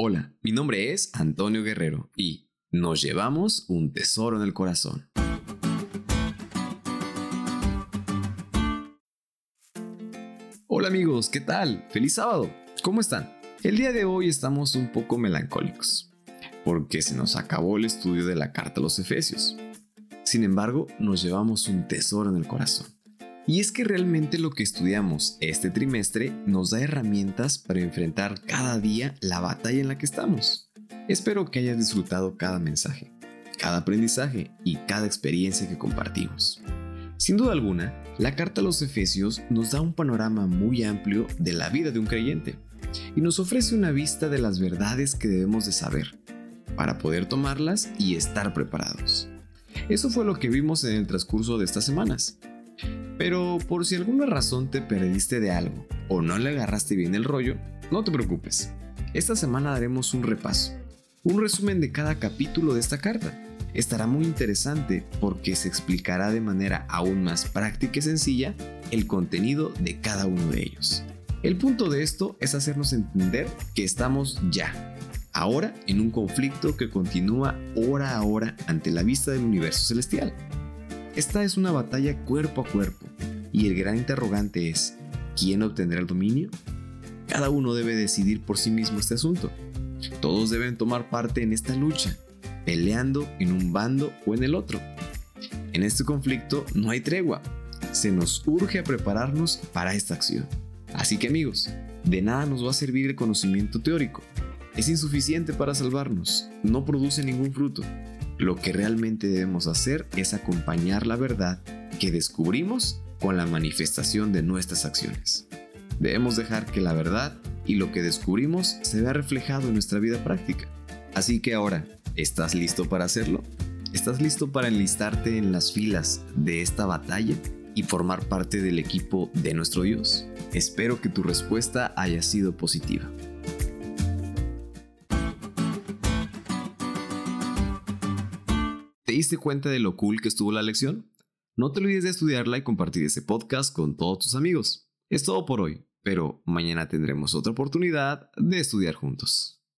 Hola, mi nombre es Antonio Guerrero y nos llevamos un tesoro en el corazón. Hola amigos, ¿qué tal? Feliz sábado. ¿Cómo están? El día de hoy estamos un poco melancólicos, porque se nos acabó el estudio de la carta a los Efesios. Sin embargo, nos llevamos un tesoro en el corazón. Y es que realmente lo que estudiamos este trimestre nos da herramientas para enfrentar cada día la batalla en la que estamos. Espero que hayas disfrutado cada mensaje, cada aprendizaje y cada experiencia que compartimos. Sin duda alguna, la carta a los Efesios nos da un panorama muy amplio de la vida de un creyente y nos ofrece una vista de las verdades que debemos de saber para poder tomarlas y estar preparados. Eso fue lo que vimos en el transcurso de estas semanas. Pero por si alguna razón te perdiste de algo o no le agarraste bien el rollo, no te preocupes. Esta semana daremos un repaso, un resumen de cada capítulo de esta carta. Estará muy interesante porque se explicará de manera aún más práctica y sencilla el contenido de cada uno de ellos. El punto de esto es hacernos entender que estamos ya, ahora en un conflicto que continúa hora a hora ante la vista del universo celestial. Esta es una batalla cuerpo a cuerpo, y el gran interrogante es, ¿quién obtendrá el dominio? Cada uno debe decidir por sí mismo este asunto. Todos deben tomar parte en esta lucha, peleando en un bando o en el otro. En este conflicto no hay tregua. Se nos urge a prepararnos para esta acción. Así que amigos, de nada nos va a servir el conocimiento teórico. Es insuficiente para salvarnos, no produce ningún fruto. Lo que realmente debemos hacer es acompañar la verdad que descubrimos con la manifestación de nuestras acciones. Debemos dejar que la verdad y lo que descubrimos se vea reflejado en nuestra vida práctica. Así que ahora, ¿estás listo para hacerlo? ¿Estás listo para enlistarte en las filas de esta batalla y formar parte del equipo de nuestro Dios? Espero que tu respuesta haya sido positiva. ¿Te diste cuenta de lo cool que estuvo la lección? No te olvides de estudiarla y compartir este podcast con todos tus amigos. Es todo por hoy, pero mañana tendremos otra oportunidad de estudiar juntos.